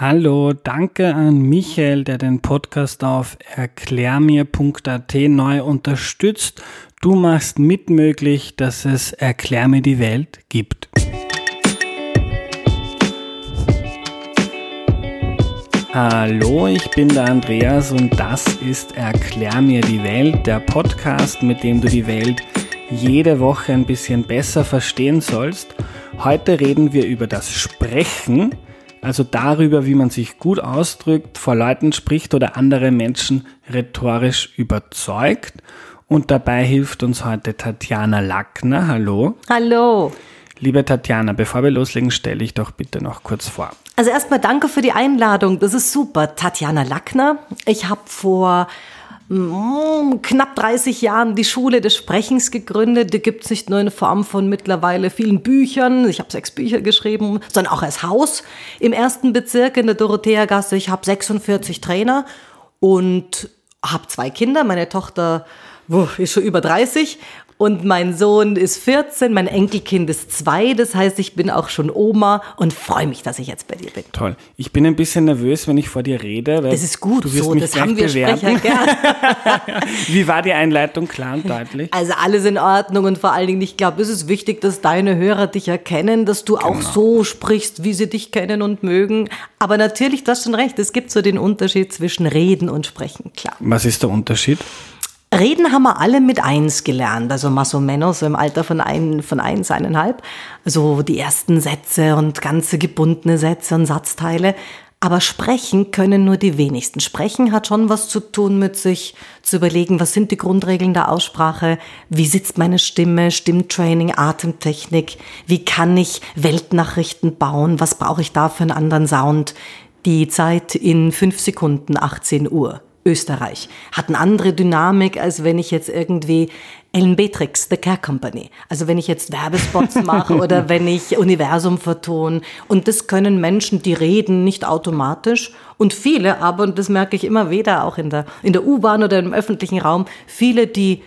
Hallo, danke an Michael, der den Podcast auf erklärmir.at neu unterstützt. Du machst mitmöglich, dass es Erklär mir die Welt gibt. Hallo, ich bin der Andreas und das ist Erklär mir die Welt, der Podcast, mit dem du die Welt jede Woche ein bisschen besser verstehen sollst. Heute reden wir über das Sprechen, also darüber, wie man sich gut ausdrückt, vor Leuten spricht oder andere Menschen rhetorisch überzeugt. Und dabei hilft uns heute Tatjana Lackner. Hallo. Hallo. Liebe Tatjana, bevor wir loslegen, stelle ich doch bitte noch kurz vor. Also erstmal danke für die Einladung. Das ist super. Tatjana Lackner. Ich habe vor knapp 30 Jahren die Schule des Sprechens gegründet. Die gibt es nicht nur in Form von mittlerweile vielen Büchern. Ich habe sechs Bücher geschrieben, sondern auch als Haus im ersten Bezirk in der Dorotheagasse. Ich habe 46 Trainer und habe zwei Kinder. Meine Tochter ist schon über 30 und mein Sohn ist 14, mein Enkelkind ist zwei. Das heißt, ich bin auch schon Oma und freue mich, dass ich jetzt bei dir bin. Toll. Ich bin ein bisschen nervös, wenn ich vor dir rede. das ist gut so, das haben wir bewerten. Sprecher gern. Wie war die Einleitung klar und deutlich? Also alles in Ordnung und vor allen Dingen, ich glaube, es ist wichtig, dass deine Hörer dich erkennen, dass du genau. auch so sprichst, wie sie dich kennen und mögen. Aber natürlich, du hast schon recht, es gibt so den Unterschied zwischen Reden und Sprechen, klar. Was ist der Unterschied? Reden haben wir alle mit eins gelernt, also más o menos so im Alter von, ein, von eins, eineinhalb. So die ersten Sätze und ganze gebundene Sätze und Satzteile. Aber sprechen können nur die wenigsten. Sprechen hat schon was zu tun mit sich zu überlegen, was sind die Grundregeln der Aussprache, wie sitzt meine Stimme, Stimmtraining, Atemtechnik, wie kann ich Weltnachrichten bauen, was brauche ich da für einen anderen Sound, die Zeit in fünf Sekunden, 18 Uhr. Österreich. Hat eine andere Dynamik, als wenn ich jetzt irgendwie Ellen Beatrix, The Care Company. Also wenn ich jetzt Werbespots mache oder wenn ich Universum vertone. Und das können Menschen, die reden, nicht automatisch. Und viele aber, und das merke ich immer wieder auch in der, in der U-Bahn oder im öffentlichen Raum, viele, die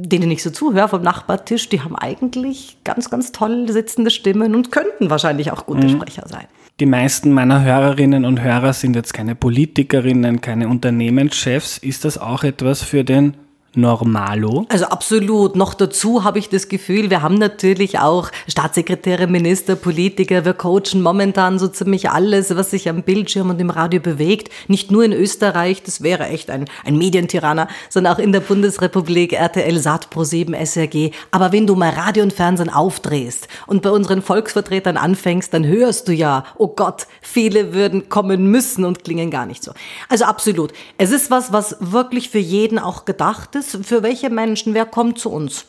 denen ich so zuhöre vom Nachbartisch, die haben eigentlich ganz, ganz toll sitzende Stimmen und könnten wahrscheinlich auch gute mhm. Sprecher sein. Die meisten meiner Hörerinnen und Hörer sind jetzt keine Politikerinnen, keine Unternehmenschefs. Ist das auch etwas für den Normalo? Also absolut. Noch dazu habe ich das Gefühl, wir haben natürlich auch Staatssekretäre, Minister, Politiker. Wir coachen momentan so ziemlich alles, was sich am Bildschirm und im Radio bewegt. Nicht nur in Österreich, das wäre echt ein, ein Medientyranner, sondern auch in der Bundesrepublik, RTL, Sat, Pro7, SRG. Aber wenn du mal Radio und Fernsehen aufdrehst und bei unseren Volksvertretern anfängst, dann hörst du ja, oh Gott, viele würden kommen müssen und klingen gar nicht so. Also absolut. Es ist was, was wirklich für jeden auch gedacht ist es? Für welche Menschen? Wer kommt zu uns?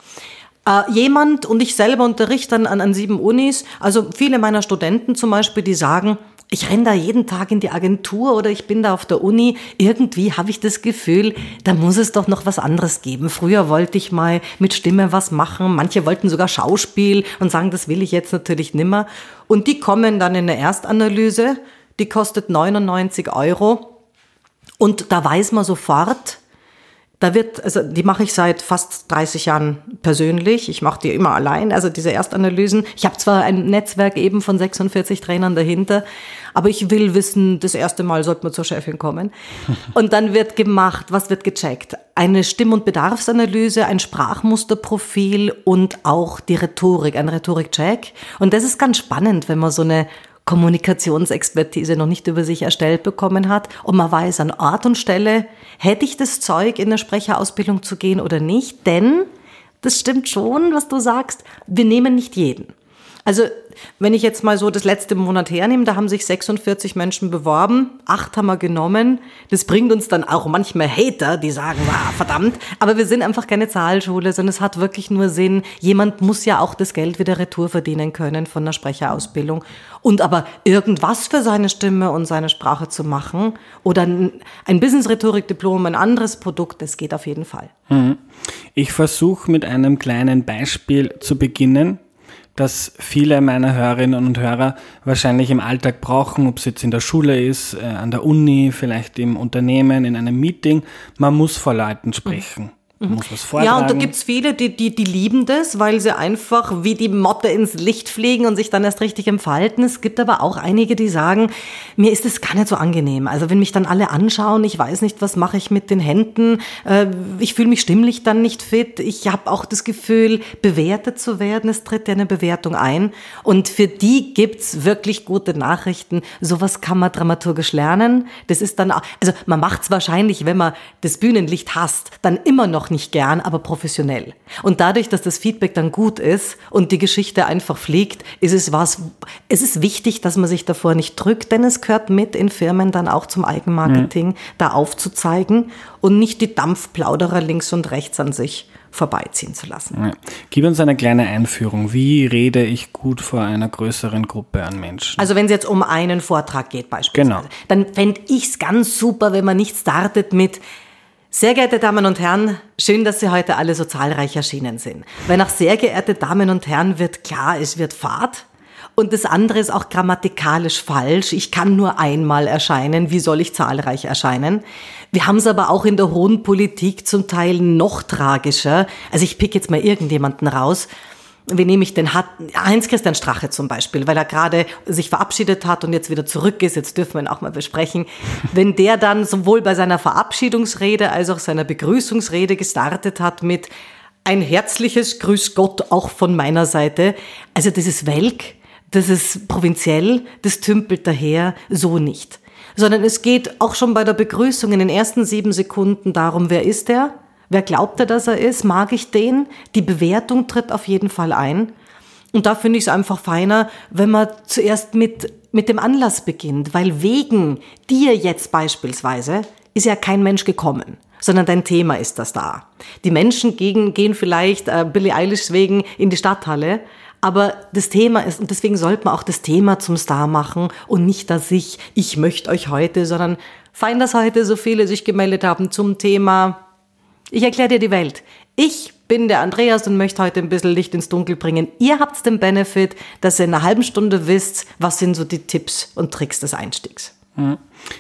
Äh, jemand, und ich selber unterrichte an, an, an sieben Unis, also viele meiner Studenten zum Beispiel, die sagen, ich renne da jeden Tag in die Agentur oder ich bin da auf der Uni. Irgendwie habe ich das Gefühl, da muss es doch noch was anderes geben. Früher wollte ich mal mit Stimme was machen. Manche wollten sogar Schauspiel und sagen, das will ich jetzt natürlich nimmer. Und die kommen dann in eine Erstanalyse. Die kostet 99 Euro. Und da weiß man sofort, da wird, also die mache ich seit fast 30 Jahren persönlich. Ich mache die immer allein, also diese Erstanalysen. Ich habe zwar ein Netzwerk eben von 46 Trainern dahinter, aber ich will wissen, das erste Mal sollte man zur Chefin kommen. Und dann wird gemacht, was wird gecheckt? Eine Stimm- und Bedarfsanalyse, ein Sprachmusterprofil und auch die Rhetorik, ein Rhetorikcheck. Und das ist ganz spannend, wenn man so eine Kommunikationsexpertise noch nicht über sich erstellt bekommen hat und man weiß an Ort und Stelle, hätte ich das Zeug, in eine Sprecherausbildung zu gehen oder nicht, denn das stimmt schon, was du sagst, wir nehmen nicht jeden. Also wenn ich jetzt mal so das letzte Monat hernehme, da haben sich 46 Menschen beworben, acht haben wir genommen. Das bringt uns dann auch manchmal Hater, die sagen, ah, verdammt, aber wir sind einfach keine Zahlschule, sondern es hat wirklich nur Sinn, jemand muss ja auch das Geld wieder retour verdienen können von einer Sprecherausbildung. Und aber irgendwas für seine Stimme und seine Sprache zu machen oder ein Business-Rhetorik-Diplom, ein anderes Produkt, das geht auf jeden Fall. Mhm. Ich versuche mit einem kleinen Beispiel zu beginnen das viele meiner Hörerinnen und Hörer wahrscheinlich im Alltag brauchen, ob es jetzt in der Schule ist, äh, an der Uni, vielleicht im Unternehmen, in einem Meeting. Man muss vor Leuten sprechen. Mhm. Muss was vortragen. Ja, und da gibt's viele, die, die, die lieben das, weil sie einfach wie die Motte ins Licht fliegen und sich dann erst richtig entfalten. Es gibt aber auch einige, die sagen, mir ist es gar nicht so angenehm. Also wenn mich dann alle anschauen, ich weiß nicht, was mache ich mit den Händen, äh, ich fühle mich stimmlich dann nicht fit. Ich habe auch das Gefühl, bewertet zu werden. Es tritt ja eine Bewertung ein. Und für die gibt's wirklich gute Nachrichten. Sowas kann man dramaturgisch lernen. Das ist dann, also man macht's wahrscheinlich, wenn man das Bühnenlicht hasst, dann immer noch nicht gern, aber professionell. Und dadurch, dass das Feedback dann gut ist und die Geschichte einfach fliegt, ist es was, es ist wichtig, dass man sich davor nicht drückt, denn es gehört mit in Firmen dann auch zum Eigenmarketing, mhm. da aufzuzeigen und nicht die Dampfplauderer links und rechts an sich vorbeiziehen zu lassen. Ja. Gib uns eine kleine Einführung. Wie rede ich gut vor einer größeren Gruppe an Menschen? Also wenn es jetzt um einen Vortrag geht beispielsweise, genau. dann fände ich es ganz super, wenn man nicht startet mit sehr geehrte Damen und Herren, schön, dass Sie heute alle so zahlreich erschienen sind. Weil nach sehr geehrte Damen und Herren wird klar, es wird Fahrt. Und das andere ist auch grammatikalisch falsch. Ich kann nur einmal erscheinen. Wie soll ich zahlreich erscheinen? Wir haben es aber auch in der hohen Politik zum Teil noch tragischer. Also ich pick jetzt mal irgendjemanden raus wie nehme ich den Heinz-Christian Strache zum Beispiel, weil er gerade sich verabschiedet hat und jetzt wieder zurück ist, jetzt dürfen wir ihn auch mal besprechen, wenn der dann sowohl bei seiner Verabschiedungsrede als auch seiner Begrüßungsrede gestartet hat mit ein herzliches Grüß Gott auch von meiner Seite. Also das ist welk, das ist provinziell, das tümpelt daher so nicht. Sondern es geht auch schon bei der Begrüßung in den ersten sieben Sekunden darum, wer ist er? Wer glaubt er, dass er ist? Mag ich den? Die Bewertung tritt auf jeden Fall ein. Und da finde ich es einfach feiner, wenn man zuerst mit, mit dem Anlass beginnt, weil wegen dir jetzt beispielsweise ist ja kein Mensch gekommen, sondern dein Thema ist das da. Die Menschen gehen, gehen vielleicht äh, Billie Eilish wegen in die Stadthalle, aber das Thema ist, und deswegen sollte man auch das Thema zum Star machen und nicht dass ich, ich möchte euch heute, sondern fein, dass heute so viele sich gemeldet haben zum Thema ich erkläre dir die Welt. Ich bin der Andreas und möchte heute ein bisschen Licht ins Dunkel bringen. Ihr habt den Benefit, dass ihr in einer halben Stunde wisst, was sind so die Tipps und Tricks des Einstiegs.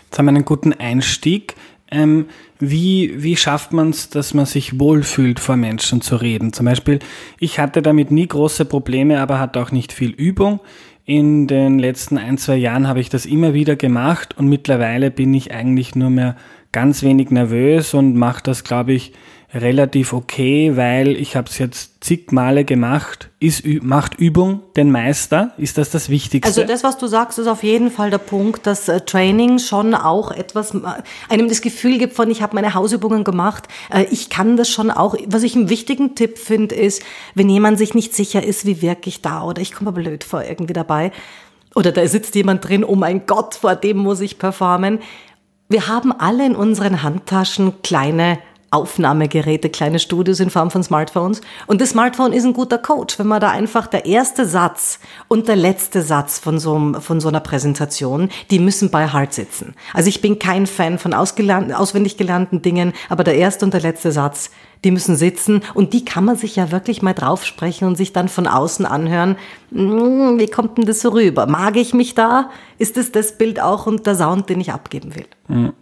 Jetzt haben wir einen guten Einstieg. Ähm, wie, wie schafft man es, dass man sich wohlfühlt, vor Menschen zu reden? Zum Beispiel, ich hatte damit nie große Probleme, aber hatte auch nicht viel Übung. In den letzten ein, zwei Jahren habe ich das immer wieder gemacht und mittlerweile bin ich eigentlich nur mehr ganz wenig nervös und mache das, glaube ich, relativ okay, weil ich habe es jetzt zig Male gemacht. Ist, macht Übung den Meister? Ist das das Wichtigste? Also das, was du sagst, ist auf jeden Fall der Punkt, dass äh, Training schon auch etwas, äh, einem das Gefühl gibt von, ich habe meine Hausübungen gemacht, äh, ich kann das schon auch. Was ich einen wichtigen Tipp finde, ist, wenn jemand sich nicht sicher ist, wie wirke ich da oder ich komme blöd vor irgendwie dabei, oder da sitzt jemand drin, oh mein Gott, vor dem muss ich performen. Wir haben alle in unseren Handtaschen kleine Aufnahmegeräte, kleine Studios in Form von Smartphones. Und das Smartphone ist ein guter Coach, wenn man da einfach der erste Satz und der letzte Satz von so, von so einer Präsentation, die müssen bei Heart sitzen. Also ich bin kein Fan von auswendig gelernten Dingen, aber der erste und der letzte Satz, die müssen sitzen und die kann man sich ja wirklich mal drauf sprechen und sich dann von außen anhören. Hm, wie kommt denn das so rüber? Mag ich mich da? Ist es das Bild auch und der Sound, den ich abgeben will? Mhm.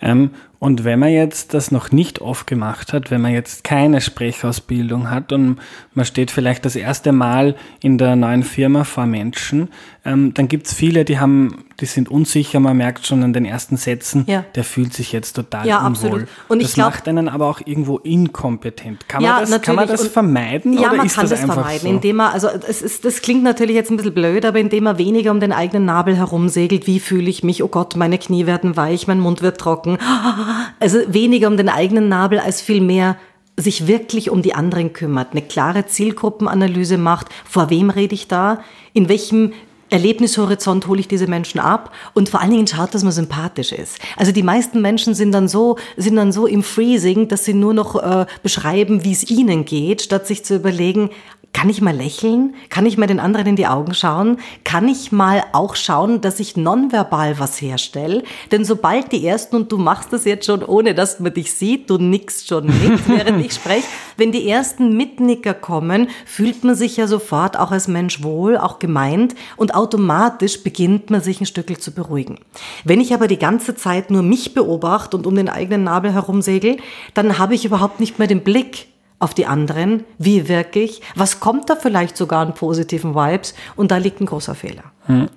Ähm, und wenn man jetzt das noch nicht oft gemacht hat, wenn man jetzt keine Sprechausbildung hat und man steht vielleicht das erste Mal in der neuen Firma vor Menschen, ähm, dann gibt es viele, die haben, die sind unsicher, man merkt schon an den ersten Sätzen, ja. der fühlt sich jetzt total ja, unwohl. Absolut. Und das glaub, macht einen aber auch irgendwo inkompetent. Kann, ja, man, das, kann man das vermeiden? Ja, oder man kann das, das vermeiden, so? indem man, also es ist, das klingt natürlich jetzt ein bisschen blöd, aber indem man weniger um den eigenen Nabel herumsegelt, wie fühle ich mich, oh Gott, meine Knie werden weich, mein Mund wird trocken, also weniger um den eigenen Nabel als vielmehr sich wirklich um die anderen kümmert, eine klare Zielgruppenanalyse macht, vor wem rede ich da, in welchem Erlebnishorizont hole ich diese Menschen ab? Und vor allen Dingen schaut, dass man sympathisch ist. Also die meisten Menschen sind dann so, sind dann so im Freezing, dass sie nur noch äh, beschreiben, wie es ihnen geht, statt sich zu überlegen, Kann ich mal lächeln? Kann ich mal den anderen in die Augen schauen? Kann ich mal auch schauen, dass ich nonverbal was herstelle? Denn sobald die ersten, und du machst das jetzt schon, ohne dass man dich sieht, du nickst schon mit, während ich spreche, wenn die ersten Mitnicker kommen, fühlt man sich ja sofort auch als Mensch wohl, auch gemeint und automatisch beginnt man sich ein Stückel zu beruhigen. Wenn ich aber die ganze Zeit nur mich beobachte und um den eigenen Nabel herumsegel, dann habe ich überhaupt nicht mehr den Blick auf die anderen, wie wirke ich, was kommt da vielleicht sogar an positiven Vibes und da liegt ein großer Fehler. Hm.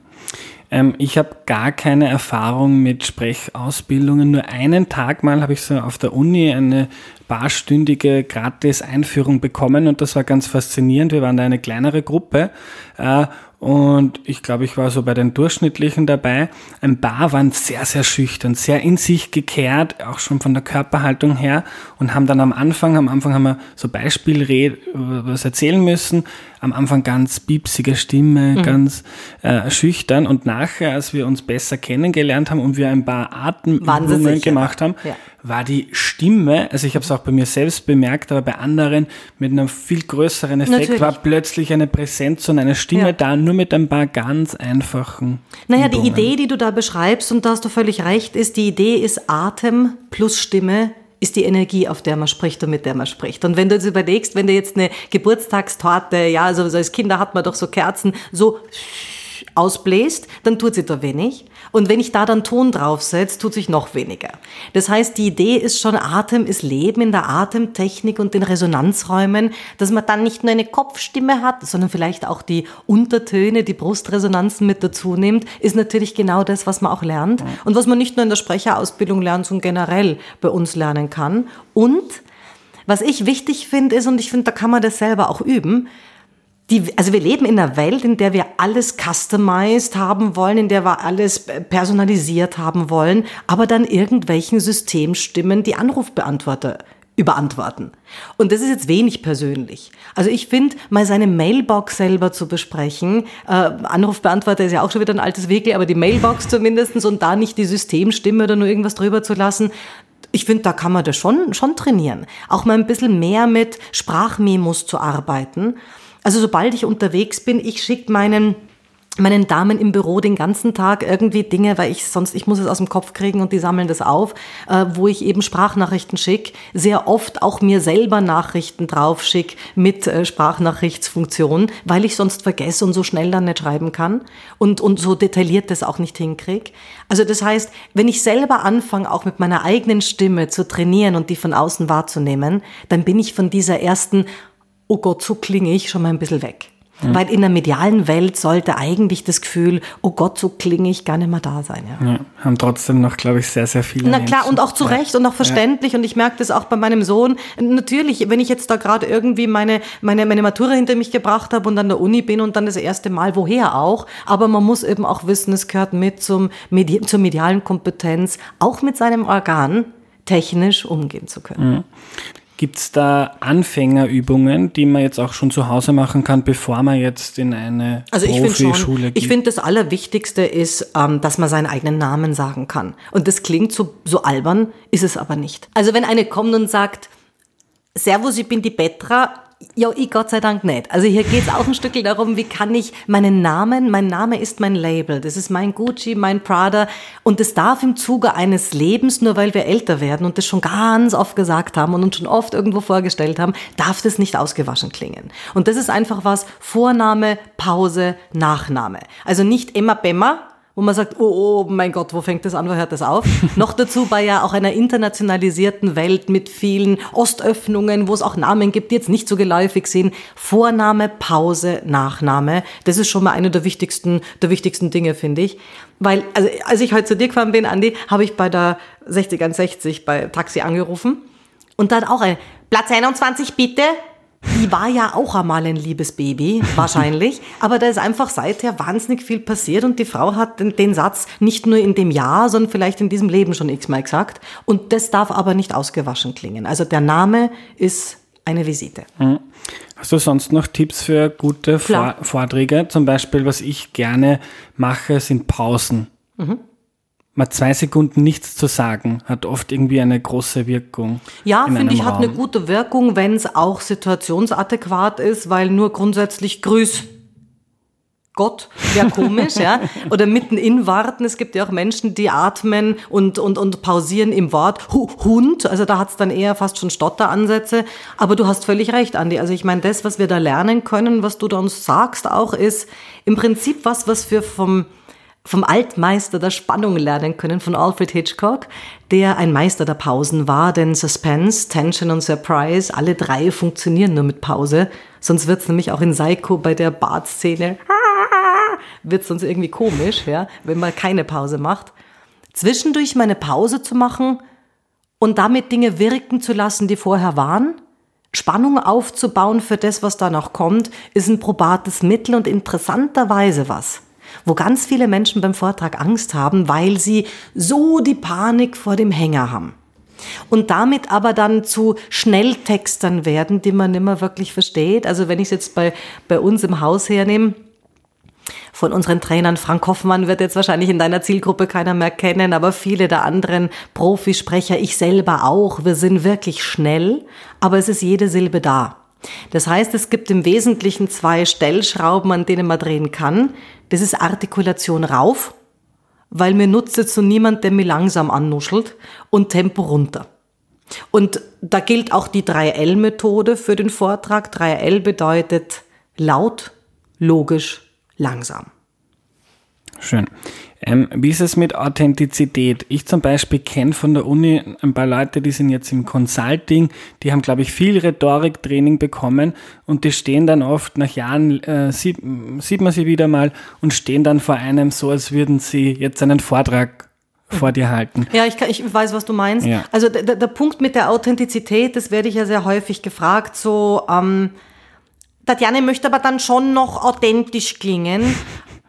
Ähm, ich habe gar keine Erfahrung mit Sprechausbildungen. Nur einen Tag mal habe ich so auf der Uni eine paarstündige Gratis-Einführung bekommen und das war ganz faszinierend. Wir waren da eine kleinere Gruppe äh, und ich glaube, ich war so bei den Durchschnittlichen dabei. Ein paar waren sehr, sehr schüchtern, sehr in sich gekehrt, auch schon von der Körperhaltung her und haben dann am Anfang, am Anfang haben wir so Beispielred was erzählen müssen. Am Anfang ganz piepsige Stimme, mhm. ganz äh, schüchtern und nachher, als wir uns besser kennengelernt haben und wir ein paar Atemübungen gemacht haben, ja. War die Stimme, also ich habe es auch bei mir selbst bemerkt, aber bei anderen mit einem viel größeren Effekt Natürlich. war plötzlich eine Präsenz und eine Stimme ja. da, nur mit ein paar ganz einfachen. Naja, Übungen. die Idee, die du da beschreibst, und da hast du völlig recht, ist, die Idee ist Atem plus Stimme ist die Energie, auf der man spricht und mit der man spricht. Und wenn du jetzt überlegst, wenn du jetzt eine Geburtstagstorte, ja, also als Kinder hat man doch so Kerzen, so ausbläst, dann tut sie da wenig. Und wenn ich da dann Ton draufsetze, tut sich noch weniger. Das heißt, die Idee ist schon, Atem ist Leben in der Atemtechnik und den Resonanzräumen, dass man dann nicht nur eine Kopfstimme hat, sondern vielleicht auch die Untertöne, die Brustresonanzen mit dazu nimmt, ist natürlich genau das, was man auch lernt und was man nicht nur in der Sprecherausbildung lernt, sondern generell bei uns lernen kann. Und was ich wichtig finde, ist, und ich finde, da kann man das selber auch üben, die, also wir leben in einer Welt, in der wir alles customized haben wollen, in der wir alles personalisiert haben wollen, aber dann irgendwelchen Systemstimmen die Anrufbeantworter überantworten. Und das ist jetzt wenig persönlich. Also ich finde, mal seine Mailbox selber zu besprechen, äh, Anrufbeantworter ist ja auch schon wieder ein altes Wegel, aber die Mailbox zumindestens und da nicht die Systemstimme oder nur irgendwas drüber zu lassen, ich finde, da kann man das schon, schon trainieren. Auch mal ein bisschen mehr mit Sprachmemos zu arbeiten. Also sobald ich unterwegs bin, ich schicke meinen meinen Damen im Büro den ganzen Tag irgendwie Dinge, weil ich sonst, ich muss es aus dem Kopf kriegen und die sammeln das auf, äh, wo ich eben Sprachnachrichten schicke, sehr oft auch mir selber Nachrichten drauf schicke mit äh, Sprachnachrichtsfunktion, weil ich sonst vergesse und so schnell dann nicht schreiben kann und, und so detailliert das auch nicht hinkriege. Also das heißt, wenn ich selber anfange, auch mit meiner eigenen Stimme zu trainieren und die von außen wahrzunehmen, dann bin ich von dieser ersten oh Gott, so klinge ich schon mal ein bisschen weg. Mhm. Weil in der medialen Welt sollte eigentlich das Gefühl, oh Gott, so klinge ich gar nicht mehr da sein. Ja. ja haben trotzdem noch, glaube ich, sehr, sehr viele. Na klar, Menschen. und auch zu Recht ja. und auch verständlich. Ja. Und ich merke das auch bei meinem Sohn. Natürlich, wenn ich jetzt da gerade irgendwie meine, meine, meine Matura hinter mich gebracht habe und an der Uni bin und dann das erste Mal, woher auch. Aber man muss eben auch wissen, es gehört mit zum Medi zur medialen Kompetenz, auch mit seinem Organ technisch umgehen zu können. Mhm. Gibt es da Anfängerübungen, die man jetzt auch schon zu Hause machen kann, bevor man jetzt in eine also ich Profischule geht? Ich finde, das Allerwichtigste ist, ähm, dass man seinen eigenen Namen sagen kann. Und das klingt so, so albern, ist es aber nicht. Also wenn eine kommt und sagt, Servus, ich bin die Petra, ja, ich Gott sei Dank nicht. Also hier geht es auch ein Stück darum, wie kann ich meinen Namen, mein Name ist mein Label, das ist mein Gucci, mein Prada und es darf im Zuge eines Lebens, nur weil wir älter werden und das schon ganz oft gesagt haben und uns schon oft irgendwo vorgestellt haben, darf das nicht ausgewaschen klingen. Und das ist einfach was, Vorname, Pause, Nachname. Also nicht Emma Bemmer, wo man sagt, oh, oh mein Gott, wo fängt das an, wo hört das auf? Noch dazu bei ja auch einer internationalisierten Welt mit vielen Ostöffnungen, wo es auch Namen gibt, die jetzt nicht so geläufig sind. Vorname, Pause, Nachname. Das ist schon mal eine der wichtigsten, der wichtigsten Dinge, finde ich. Weil, also, als ich heute zu dir gefahren bin, Andi, habe ich bei der 60 60 bei Taxi angerufen. Und dann auch ein Platz 21 bitte. Die war ja auch einmal ein liebes Baby, wahrscheinlich. Aber da ist einfach seither wahnsinnig viel passiert und die Frau hat den, den, Satz nicht nur in dem Jahr, sondern vielleicht in diesem Leben schon x-mal gesagt. Und das darf aber nicht ausgewaschen klingen. Also der Name ist eine Visite. Mhm. Hast du sonst noch Tipps für gute Vor Vorträge? Zum Beispiel, was ich gerne mache, sind Pausen. Mhm mal zwei Sekunden nichts zu sagen, hat oft irgendwie eine große Wirkung. Ja, finde ich, Raum. hat eine gute Wirkung, wenn es auch situationsadäquat ist, weil nur grundsätzlich Grüß Gott wäre komisch, ja. Oder mitten in Warten. Es gibt ja auch Menschen, die atmen und, und, und pausieren im Wort. Hund, also da hat's dann eher fast schon Stotteransätze. Aber du hast völlig recht, Andi. Also ich meine, das, was wir da lernen können, was du da uns sagst, auch ist im Prinzip was, was wir vom, vom Altmeister der Spannung lernen können, von Alfred Hitchcock, der ein Meister der Pausen war, denn Suspense, Tension und Surprise, alle drei funktionieren nur mit Pause. Sonst wird's nämlich auch in Psycho bei der Bartszene wird sonst irgendwie komisch, ja, wenn man keine Pause macht. Zwischendurch meine Pause zu machen und damit Dinge wirken zu lassen, die vorher waren, Spannung aufzubauen für das, was da noch kommt, ist ein probates Mittel und interessanterweise was, wo ganz viele Menschen beim Vortrag Angst haben, weil sie so die Panik vor dem Hänger haben. Und damit aber dann zu Schnelltextern werden, die man nimmer wirklich versteht. Also wenn ich es jetzt bei, bei uns im Haus hernehme, von unseren Trainern. Frank Hoffmann wird jetzt wahrscheinlich in deiner Zielgruppe keiner mehr kennen, aber viele der anderen Profisprecher, ich selber auch, wir sind wirklich schnell, aber es ist jede Silbe da. Das heißt, es gibt im Wesentlichen zwei Stellschrauben, an denen man drehen kann. Das ist Artikulation rauf, weil mir nutzt jetzt so niemand, der mir langsam annuschelt, und Tempo runter. Und da gilt auch die 3L-Methode für den Vortrag. 3L bedeutet laut, logisch, langsam. Schön. Ähm, wie ist es mit Authentizität? Ich zum Beispiel kenne von der Uni ein paar Leute, die sind jetzt im Consulting, die haben, glaube ich, viel Rhetoriktraining bekommen und die stehen dann oft nach Jahren, äh, sieht, sieht man sie wieder mal und stehen dann vor einem so, als würden sie jetzt einen Vortrag vor dir halten. Ja, ich, kann, ich weiß, was du meinst. Ja. Also der, der Punkt mit der Authentizität, das werde ich ja sehr häufig gefragt, so, ähm, Tatjana möchte aber dann schon noch authentisch klingen.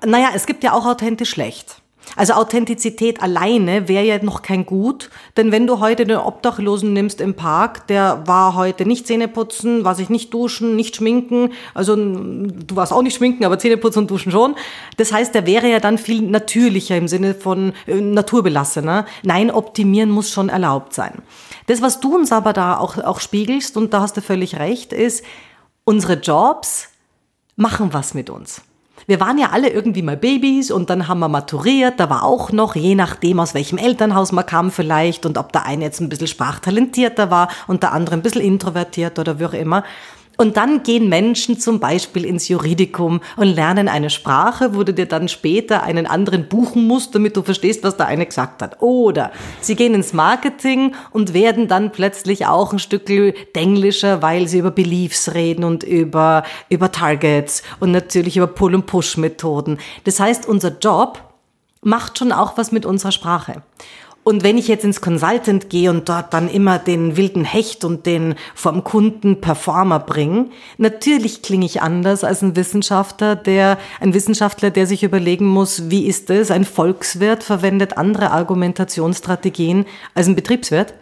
Naja, es gibt ja auch authentisch schlecht. Also Authentizität alleine wäre ja noch kein Gut, denn wenn du heute den Obdachlosen nimmst im Park, der war heute nicht Zähne putzen, war sich nicht duschen, nicht schminken, also du warst auch nicht schminken, aber Zähne putzen und duschen schon. Das heißt, der wäre ja dann viel natürlicher im Sinne von äh, naturbelassener. Nein, optimieren muss schon erlaubt sein. Das, was du uns aber da auch, auch spiegelst, und da hast du völlig recht, ist, unsere Jobs machen was mit uns. Wir waren ja alle irgendwie mal Babys und dann haben wir maturiert. Da war auch noch, je nachdem aus welchem Elternhaus man kam vielleicht und ob der eine jetzt ein bisschen sprachtalentierter war und der andere ein bisschen introvertiert oder wie auch immer. Und dann gehen Menschen zum Beispiel ins Juridikum und lernen eine Sprache, wo du dir dann später einen anderen buchen musst, damit du verstehst, was der eine gesagt hat. Oder sie gehen ins Marketing und werden dann plötzlich auch ein Stück denglischer, weil sie über Beliefs reden und über, über Targets und natürlich über Pull- und Push-Methoden. Das heißt, unser Job macht schon auch was mit unserer Sprache. Und wenn ich jetzt ins Consultant gehe und dort dann immer den wilden Hecht und den vom Kunden Performer bringe, natürlich klinge ich anders als ein Wissenschaftler, der, ein Wissenschaftler, der sich überlegen muss, wie ist es? Ein Volkswirt verwendet andere Argumentationsstrategien als ein Betriebswirt.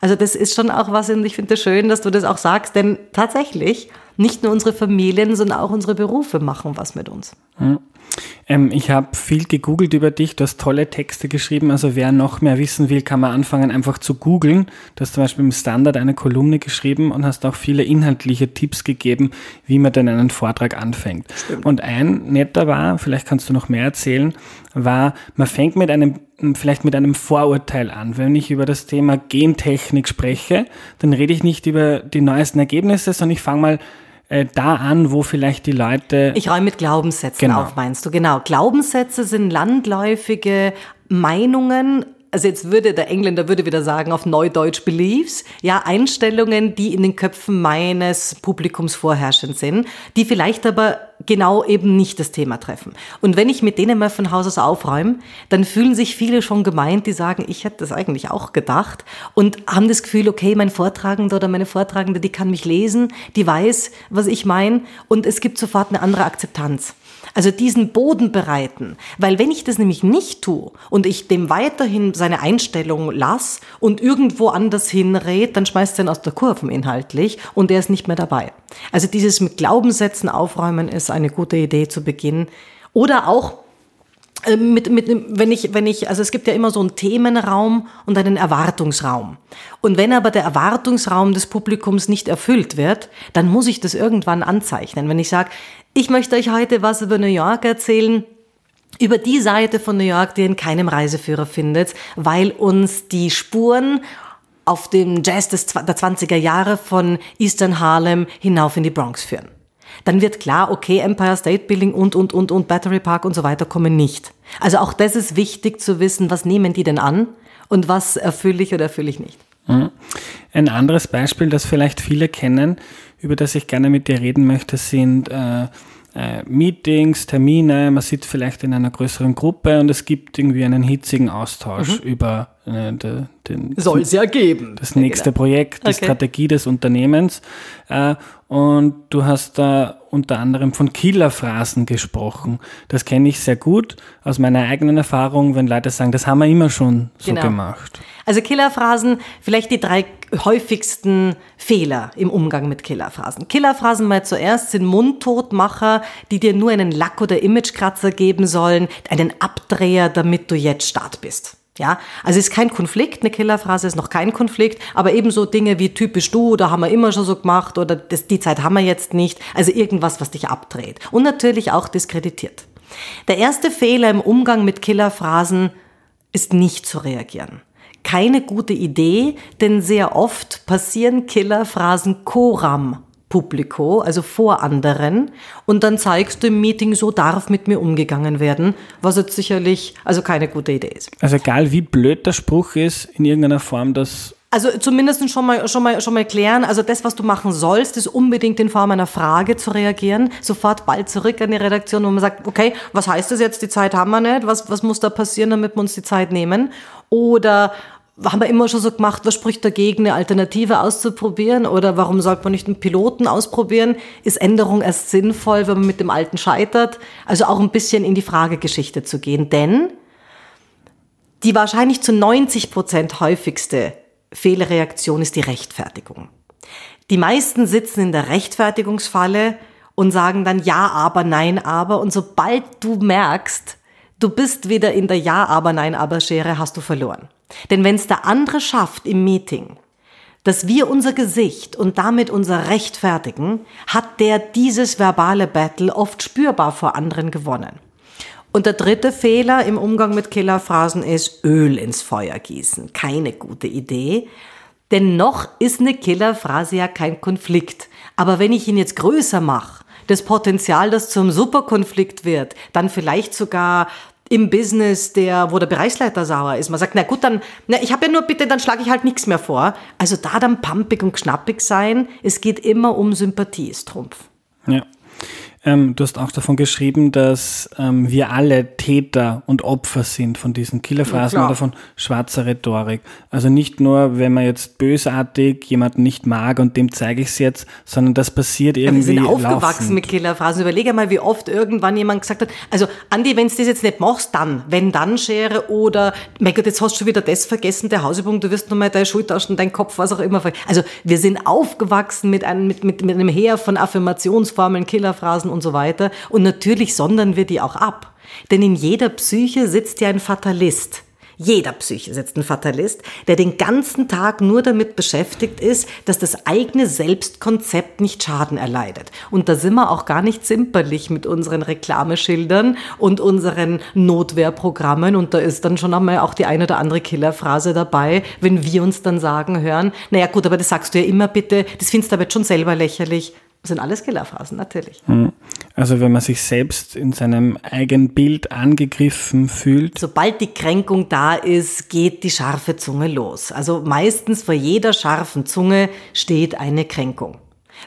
Also das ist schon auch was und ich finde es schön, dass du das auch sagst, denn tatsächlich nicht nur unsere Familien, sondern auch unsere Berufe machen was mit uns. Ja. Ähm, ich habe viel gegoogelt über dich, du hast tolle Texte geschrieben. Also wer noch mehr wissen will, kann man anfangen einfach zu googeln. Du hast zum Beispiel im Standard eine Kolumne geschrieben und hast auch viele inhaltliche Tipps gegeben, wie man denn einen Vortrag anfängt. Stimmt. Und ein netter war, vielleicht kannst du noch mehr erzählen, war, man fängt mit einem vielleicht mit einem Vorurteil an. Wenn ich über das Thema Gentechnik spreche, dann rede ich nicht über die neuesten Ergebnisse, sondern ich fange mal äh, da an, wo vielleicht die Leute. Ich räume mit Glaubenssätzen genau. auf, meinst du? Genau. Glaubenssätze sind landläufige Meinungen also jetzt würde der Engländer würde wieder sagen auf Neudeutsch Beliefs, ja, Einstellungen, die in den Köpfen meines Publikums vorherrschend sind, die vielleicht aber genau eben nicht das Thema treffen. Und wenn ich mit denen mal von Haus aus aufräume, dann fühlen sich viele schon gemeint, die sagen, ich hätte das eigentlich auch gedacht und haben das Gefühl, okay, mein Vortragender oder meine Vortragende, die kann mich lesen, die weiß, was ich meine und es gibt sofort eine andere Akzeptanz. Also diesen Boden bereiten. Weil wenn ich das nämlich nicht tue und ich dem weiterhin seine Einstellung lasse und irgendwo anders hinrät, dann schmeißt er ihn aus der Kurve inhaltlich und er ist nicht mehr dabei. Also dieses mit Glaubenssätzen aufräumen ist eine gute Idee zu Beginn. Oder auch mit, mit, wenn ich, wenn ich, also es gibt ja immer so einen Themenraum und einen Erwartungsraum. Und wenn aber der Erwartungsraum des Publikums nicht erfüllt wird, dann muss ich das irgendwann anzeichnen. Wenn ich sage, ich möchte euch heute was über New York erzählen, über die Seite von New York, die ihr in keinem Reiseführer findet, weil uns die Spuren auf dem Jazz des, der 20er Jahre von Eastern Harlem hinauf in die Bronx führen dann wird klar, okay, Empire State Building und, und, und, und Battery Park und so weiter kommen nicht. Also auch das ist wichtig zu wissen, was nehmen die denn an und was erfülle ich oder erfülle ich nicht. Mhm. Ein anderes Beispiel, das vielleicht viele kennen, über das ich gerne mit dir reden möchte, sind äh, äh, Meetings, Termine, man sitzt vielleicht in einer größeren Gruppe und es gibt irgendwie einen hitzigen Austausch mhm. über äh, de, den, Soll es ja geben. Das nächste genau. Projekt, die okay. Strategie des Unternehmens. Äh, und du hast da unter anderem von Killerphrasen gesprochen. Das kenne ich sehr gut aus meiner eigenen Erfahrung, wenn Leute sagen, das haben wir immer schon so genau. gemacht. Also Killerphrasen, vielleicht die drei häufigsten Fehler im Umgang mit Killerphrasen. Killerphrasen mal zuerst sind Mundtotmacher, die dir nur einen Lack- oder Imagekratzer geben sollen, einen Abdreher, damit du jetzt Start bist. Ja, also es ist kein Konflikt, eine Killerphrase ist noch kein Konflikt, aber ebenso Dinge wie typisch du, da haben wir immer schon so gemacht oder das, die Zeit haben wir jetzt nicht, also irgendwas, was dich abdreht und natürlich auch diskreditiert. Der erste Fehler im Umgang mit Killerphrasen ist nicht zu reagieren. Keine gute Idee, denn sehr oft passieren Killerphrasen coram Publiko, also vor anderen, und dann zeigst du im Meeting, so darf mit mir umgegangen werden, was jetzt sicherlich also keine gute Idee ist. Also egal wie blöd der Spruch ist, in irgendeiner Form das also zumindest schon mal, schon, mal, schon mal klären, also das, was du machen sollst, ist unbedingt in Form einer Frage zu reagieren, sofort bald zurück an die Redaktion, wo man sagt, okay, was heißt das jetzt, die Zeit haben wir nicht, was, was muss da passieren, damit wir uns die Zeit nehmen? Oder haben wir immer schon so gemacht, was spricht dagegen, eine Alternative auszuprobieren? Oder warum sollte man nicht einen Piloten ausprobieren? Ist Änderung erst sinnvoll, wenn man mit dem Alten scheitert? Also auch ein bisschen in die Fragegeschichte zu gehen. Denn die wahrscheinlich zu 90 Prozent häufigste Fehlreaktion ist die Rechtfertigung. Die meisten sitzen in der Rechtfertigungsfalle und sagen dann ja, aber, nein, aber. Und sobald du merkst, du bist wieder in der Ja, aber, nein, aber Schere, hast du verloren. Denn wenn es der andere schafft im Meeting, dass wir unser Gesicht und damit unser Recht fertigen, hat der dieses verbale Battle oft spürbar vor anderen gewonnen. Und der dritte Fehler im Umgang mit Killerphrasen ist Öl ins Feuer gießen. Keine gute Idee. Denn noch ist eine Killerphrase ja kein Konflikt. Aber wenn ich ihn jetzt größer mache, das Potenzial, das zum Superkonflikt wird, dann vielleicht sogar im Business, der, wo der Bereichsleiter sauer ist. Man sagt, na gut, dann, na, ich habe ja nur bitte, dann schlage ich halt nichts mehr vor. Also da dann pumpig und schnappig sein, es geht immer um Sympathie, ist Trumpf. Ja. Ähm, du hast auch davon geschrieben, dass ähm, wir alle Täter und Opfer sind von diesen Killerphrasen ja, oder von schwarzer Rhetorik. Also nicht nur, wenn man jetzt bösartig jemanden nicht mag und dem zeige ich es jetzt, sondern das passiert irgendwie. Ja, wir sind aufgewachsen laufend. mit Killerphrasen. Überlege mal, wie oft irgendwann jemand gesagt hat, also Andi, wenn du das jetzt nicht machst, dann, wenn dann Schere oder, mein Gott, jetzt hast du schon wieder das vergessen, der Hausübung, du wirst nochmal deine Schultaschen, dein Kopf, was auch immer. Also wir sind aufgewachsen mit einem, mit, mit, mit einem Heer von Affirmationsformeln, Killerphrasen und und so weiter. Und natürlich sondern wir die auch ab. Denn in jeder Psyche sitzt ja ein Fatalist. Jeder Psyche sitzt ein Fatalist, der den ganzen Tag nur damit beschäftigt ist, dass das eigene Selbstkonzept nicht Schaden erleidet. Und da sind wir auch gar nicht zimperlich mit unseren Reklameschildern und unseren Notwehrprogrammen. Und da ist dann schon einmal auch die eine oder andere Killerphrase dabei, wenn wir uns dann sagen hören, naja gut, aber das sagst du ja immer bitte, das findest du aber jetzt schon selber lächerlich. Das sind alles Killerphrasen, natürlich. Hm. Also wenn man sich selbst in seinem eigenen Bild angegriffen fühlt. Sobald die Kränkung da ist, geht die scharfe Zunge los. Also meistens vor jeder scharfen Zunge steht eine Kränkung.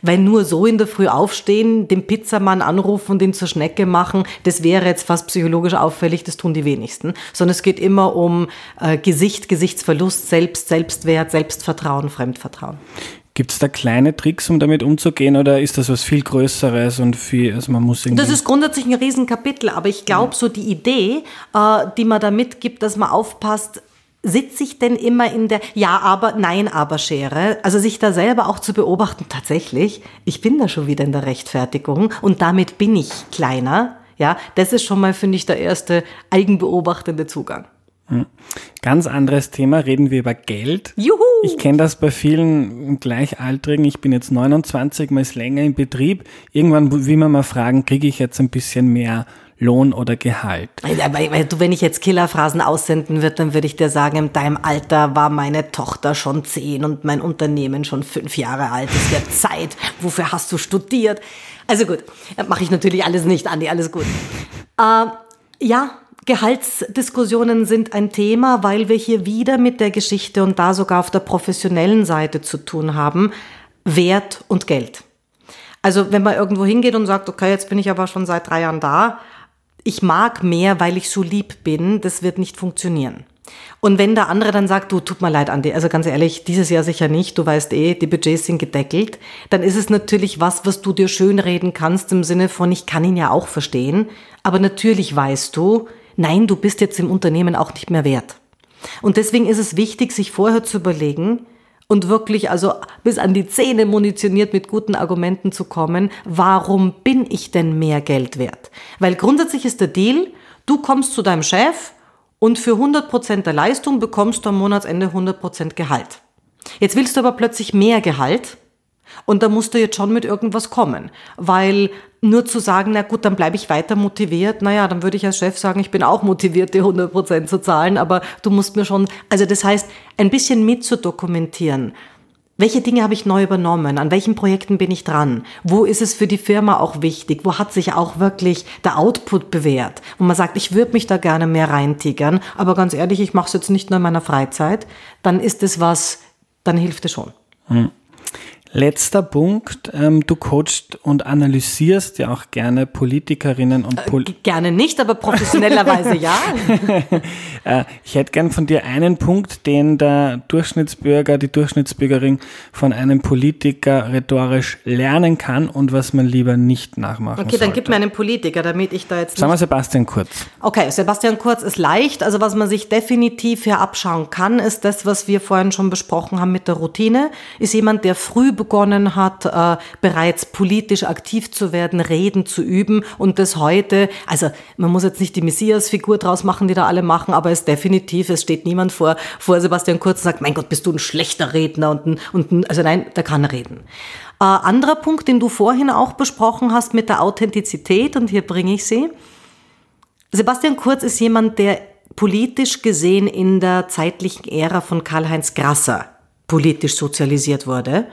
Weil nur so in der Früh aufstehen, den Pizzamann anrufen und ihn zur Schnecke machen, das wäre jetzt fast psychologisch auffällig, das tun die wenigsten. Sondern es geht immer um äh, Gesicht, Gesichtsverlust, Selbst, Selbstwert, Selbstvertrauen, Fremdvertrauen. Gibt es da kleine Tricks, um damit umzugehen oder ist das was viel Größeres und viel, also man muss irgendwie... Das ist grundsätzlich ein Riesenkapitel, aber ich glaube, so die Idee, äh, die man da mitgibt, dass man aufpasst, sitze ich denn immer in der Ja, aber, Nein, aber Schere? Also sich da selber auch zu beobachten, tatsächlich, ich bin da schon wieder in der Rechtfertigung und damit bin ich kleiner Ja, das ist schon mal, finde ich, der erste eigenbeobachtende Zugang. Hm. Ganz anderes Thema, reden wir über Geld. Juhu! Ich kenne das bei vielen Gleichaltrigen. Ich bin jetzt 29, mal ist länger im Betrieb. Irgendwann will man mal fragen, kriege ich jetzt ein bisschen mehr Lohn oder Gehalt? Du, wenn ich jetzt Killerphrasen aussenden würde, dann würde ich dir sagen, in deinem Alter war meine Tochter schon zehn und mein Unternehmen schon fünf Jahre alt. Es wird Zeit. Wofür hast du studiert? Also gut, mache ich natürlich alles nicht, Andi, alles gut. Äh, ja, Gehaltsdiskussionen sind ein Thema, weil wir hier wieder mit der Geschichte und da sogar auf der professionellen Seite zu tun haben. Wert und Geld. Also wenn man irgendwo hingeht und sagt, okay, jetzt bin ich aber schon seit drei Jahren da, ich mag mehr, weil ich so lieb bin, das wird nicht funktionieren. Und wenn der andere dann sagt, du, tut mir leid, Andi, also ganz ehrlich, dieses Jahr sicher nicht, du weißt eh, die Budgets sind gedeckelt, dann ist es natürlich was, was du dir schönreden kannst im Sinne von, ich kann ihn ja auch verstehen, aber natürlich weißt du, nein, du bist jetzt im Unternehmen auch nicht mehr wert. Und deswegen ist es wichtig, sich vorher zu überlegen und wirklich also bis an die Zähne munitioniert mit guten Argumenten zu kommen, warum bin ich denn mehr Geld wert? Weil grundsätzlich ist der Deal, du kommst zu deinem Chef und für 100% der Leistung bekommst du am Monatsende 100% Gehalt. Jetzt willst du aber plötzlich mehr Gehalt und da musst du jetzt schon mit irgendwas kommen, weil nur zu sagen, na gut, dann bleibe ich weiter motiviert, naja, dann würde ich als Chef sagen, ich bin auch motiviert, die 100 Prozent zu zahlen, aber du musst mir schon, also das heißt, ein bisschen mit zu dokumentieren. Welche Dinge habe ich neu übernommen? An welchen Projekten bin ich dran? Wo ist es für die Firma auch wichtig? Wo hat sich auch wirklich der Output bewährt? Wo man sagt, ich würde mich da gerne mehr reintigern, aber ganz ehrlich, ich mache es jetzt nicht nur in meiner Freizeit, dann ist es was, dann hilft es schon. Hm. Letzter Punkt, ähm, du coachst und analysierst ja auch gerne Politikerinnen und Pol äh, Gerne nicht, aber professionellerweise ja. äh, ich hätte gern von dir einen Punkt, den der Durchschnittsbürger, die Durchschnittsbürgerin von einem Politiker rhetorisch lernen kann und was man lieber nicht nachmachen Okay, dann sollte. gib mir einen Politiker, damit ich da jetzt Sagen wir Sebastian Kurz. Okay, Sebastian Kurz ist leicht. Also was man sich definitiv hier abschauen kann, ist das, was wir vorhin schon besprochen haben mit der Routine. Ist jemand, der früh begonnen hat, äh, bereits politisch aktiv zu werden, Reden zu üben und das heute, also man muss jetzt nicht die Messias-Figur draus machen, die da alle machen, aber es definitiv, es steht niemand vor, vor Sebastian Kurz und sagt, mein Gott, bist du ein schlechter Redner und ein, und ein also nein, der kann reden. Äh, anderer Punkt, den du vorhin auch besprochen hast mit der Authentizität und hier bringe ich sie. Sebastian Kurz ist jemand, der politisch gesehen in der zeitlichen Ära von Karl-Heinz Grasser politisch sozialisiert wurde.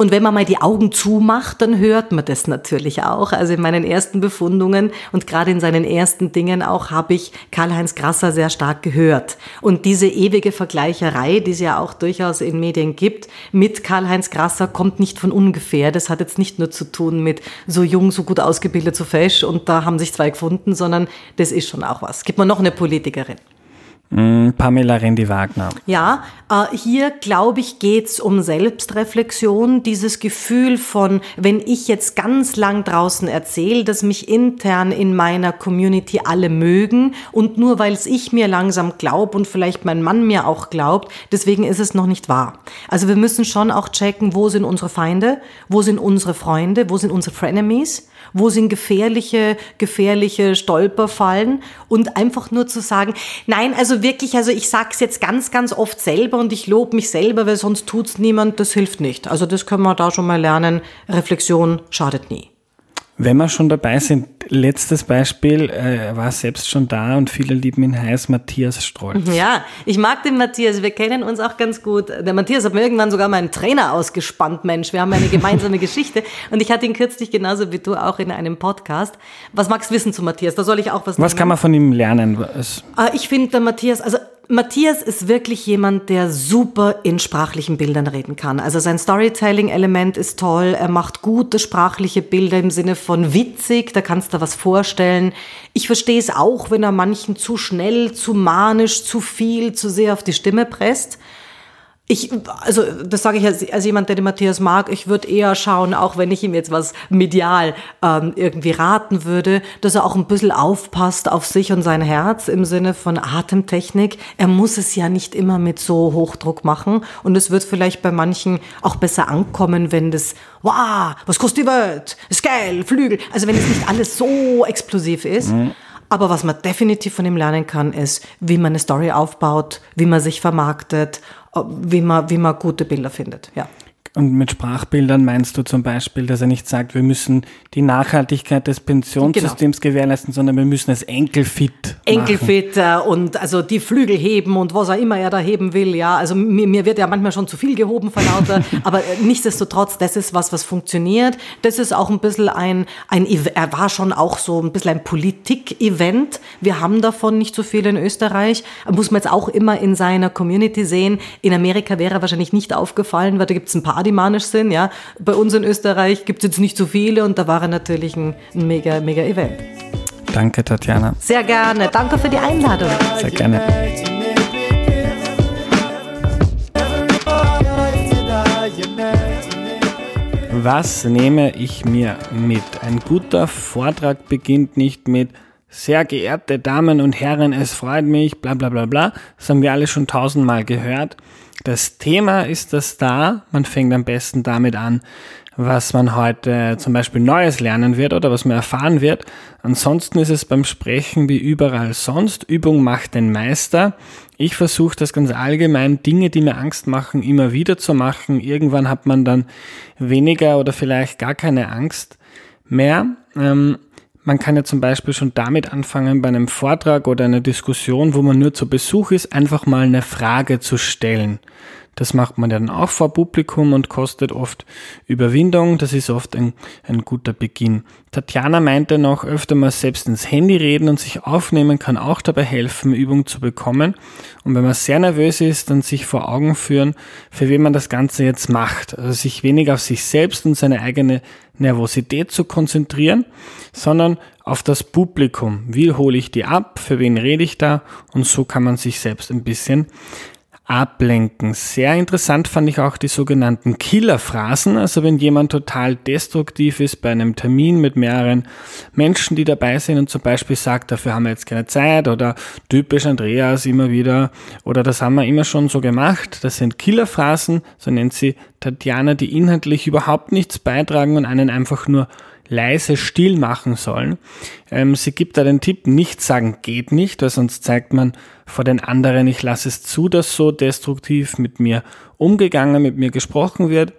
Und wenn man mal die Augen zumacht, dann hört man das natürlich auch. Also in meinen ersten Befundungen und gerade in seinen ersten Dingen auch habe ich Karl-Heinz Grasser sehr stark gehört. Und diese ewige Vergleicherei, die es ja auch durchaus in Medien gibt, mit Karl-Heinz Grasser kommt nicht von ungefähr. Das hat jetzt nicht nur zu tun mit so jung, so gut ausgebildet, so fesch und da haben sich zwei gefunden, sondern das ist schon auch was. Gibt mir noch eine Politikerin. Mm, Pamela Rendi-Wagner. Ja, äh, hier glaube ich geht's um Selbstreflexion, dieses Gefühl von, wenn ich jetzt ganz lang draußen erzähle, dass mich intern in meiner Community alle mögen und nur weil es ich mir langsam glaub und vielleicht mein Mann mir auch glaubt, deswegen ist es noch nicht wahr. Also wir müssen schon auch checken, wo sind unsere Feinde, wo sind unsere Freunde, wo sind unsere Frenemies wo sind gefährliche, gefährliche Stolperfallen und einfach nur zu sagen, nein, also wirklich, also ich sag's jetzt ganz, ganz oft selber und ich lobe mich selber, weil sonst tut's niemand, das hilft nicht. Also das können wir da schon mal lernen. Reflexion schadet nie. Wenn wir schon dabei sind, letztes Beispiel, er war selbst schon da und viele lieben ihn heiß, Matthias Strolz. Ja, ich mag den Matthias, wir kennen uns auch ganz gut. Der Matthias hat mir irgendwann sogar meinen Trainer ausgespannt, Mensch. Wir haben eine gemeinsame Geschichte und ich hatte ihn kürzlich genauso wie du auch in einem Podcast. Was magst du wissen zu Matthias? Da soll ich auch was Was nehmen. kann man von ihm lernen? Ah, ich finde, der Matthias, also Matthias ist wirklich jemand, der super in sprachlichen Bildern reden kann. Also sein Storytelling-Element ist toll. Er macht gute sprachliche Bilder im Sinne von witzig. Da kannst du was vorstellen. Ich verstehe es auch, wenn er manchen zu schnell, zu manisch, zu viel, zu sehr auf die Stimme presst. Ich, also das sage ich als, als jemand, der den Matthias mag, ich würde eher schauen, auch wenn ich ihm jetzt was medial ähm, irgendwie raten würde, dass er auch ein bisschen aufpasst auf sich und sein Herz im Sinne von Atemtechnik. Er muss es ja nicht immer mit so Hochdruck machen und es wird vielleicht bei manchen auch besser ankommen, wenn das, wow, was kostet die Welt? Ist geil, Flügel. Also wenn es nicht alles so explosiv ist. Mhm. Aber was man definitiv von ihm lernen kann, ist, wie man eine Story aufbaut, wie man sich vermarktet wie man, wie man gute Bilder findet. Ja. Und mit Sprachbildern meinst du zum Beispiel, dass er nicht sagt, wir müssen die Nachhaltigkeit des Pensionssystems genau. gewährleisten, sondern wir müssen es enkelfit. Enkelfit äh, und also die Flügel heben und was auch immer er da heben will. Ja, also mir, mir wird ja manchmal schon zu viel gehoben von lauter, aber äh, nichtsdestotrotz, das ist was, was funktioniert. Das ist auch ein bisschen ein, ein er war schon auch so ein bisschen ein Politik-Event. Wir haben davon nicht so viel in Österreich. Muss man jetzt auch immer in seiner Community sehen. In Amerika wäre er wahrscheinlich nicht aufgefallen, weil da gibt es ein paar die manisch sind. Ja. Bei uns in Österreich gibt es jetzt nicht so viele und da war er natürlich ein, ein mega, mega Event. Danke, Tatjana. Sehr gerne. Danke für die Einladung. Sehr gerne. Was nehme ich mir mit? Ein guter Vortrag beginnt nicht mit sehr geehrte Damen und Herren, es freut mich, bla bla bla bla. Das haben wir alle schon tausendmal gehört. Das Thema ist das da. Man fängt am besten damit an, was man heute zum Beispiel Neues lernen wird oder was man erfahren wird. Ansonsten ist es beim Sprechen wie überall sonst. Übung macht den Meister. Ich versuche das ganz allgemein, Dinge, die mir Angst machen, immer wieder zu machen. Irgendwann hat man dann weniger oder vielleicht gar keine Angst mehr. Ähm, man kann ja zum Beispiel schon damit anfangen, bei einem Vortrag oder einer Diskussion, wo man nur zu Besuch ist, einfach mal eine Frage zu stellen. Das macht man dann auch vor Publikum und kostet oft Überwindung. Das ist oft ein, ein guter Beginn. Tatjana meinte noch, öfter mal selbst ins Handy reden und sich aufnehmen kann auch dabei helfen, Übung zu bekommen. Und wenn man sehr nervös ist, dann sich vor Augen führen, für wen man das Ganze jetzt macht. Also sich weniger auf sich selbst und seine eigene Nervosität zu konzentrieren, sondern auf das Publikum. Wie hole ich die ab? Für wen rede ich da? Und so kann man sich selbst ein bisschen ablenken. Sehr interessant fand ich auch die sogenannten Killerphrasen. Also wenn jemand total destruktiv ist bei einem Termin mit mehreren Menschen, die dabei sind und zum Beispiel sagt, dafür haben wir jetzt keine Zeit oder typisch Andreas immer wieder oder das haben wir immer schon so gemacht. Das sind Killerphrasen, so nennt sie Tatjana, die inhaltlich überhaupt nichts beitragen und einen einfach nur leise still machen sollen. Ähm, sie gibt da den Tipp, nicht sagen geht nicht, weil sonst zeigt man vor den anderen, ich lasse es zu, dass so destruktiv mit mir umgegangen, mit mir gesprochen wird.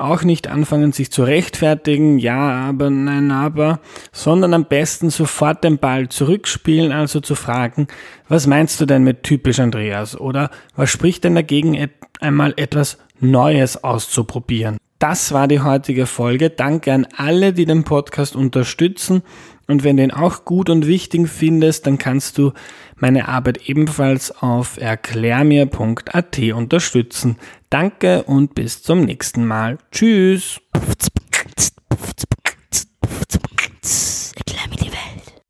Auch nicht anfangen, sich zu rechtfertigen, ja, aber, nein, aber, sondern am besten sofort den Ball zurückspielen, also zu fragen, was meinst du denn mit typisch Andreas? Oder was spricht denn dagegen, einmal etwas Neues auszuprobieren? Das war die heutige Folge. Danke an alle, die den Podcast unterstützen. Und wenn du ihn auch gut und wichtig findest, dann kannst du meine Arbeit ebenfalls auf erklärmir.at unterstützen. Danke und bis zum nächsten Mal. Tschüss.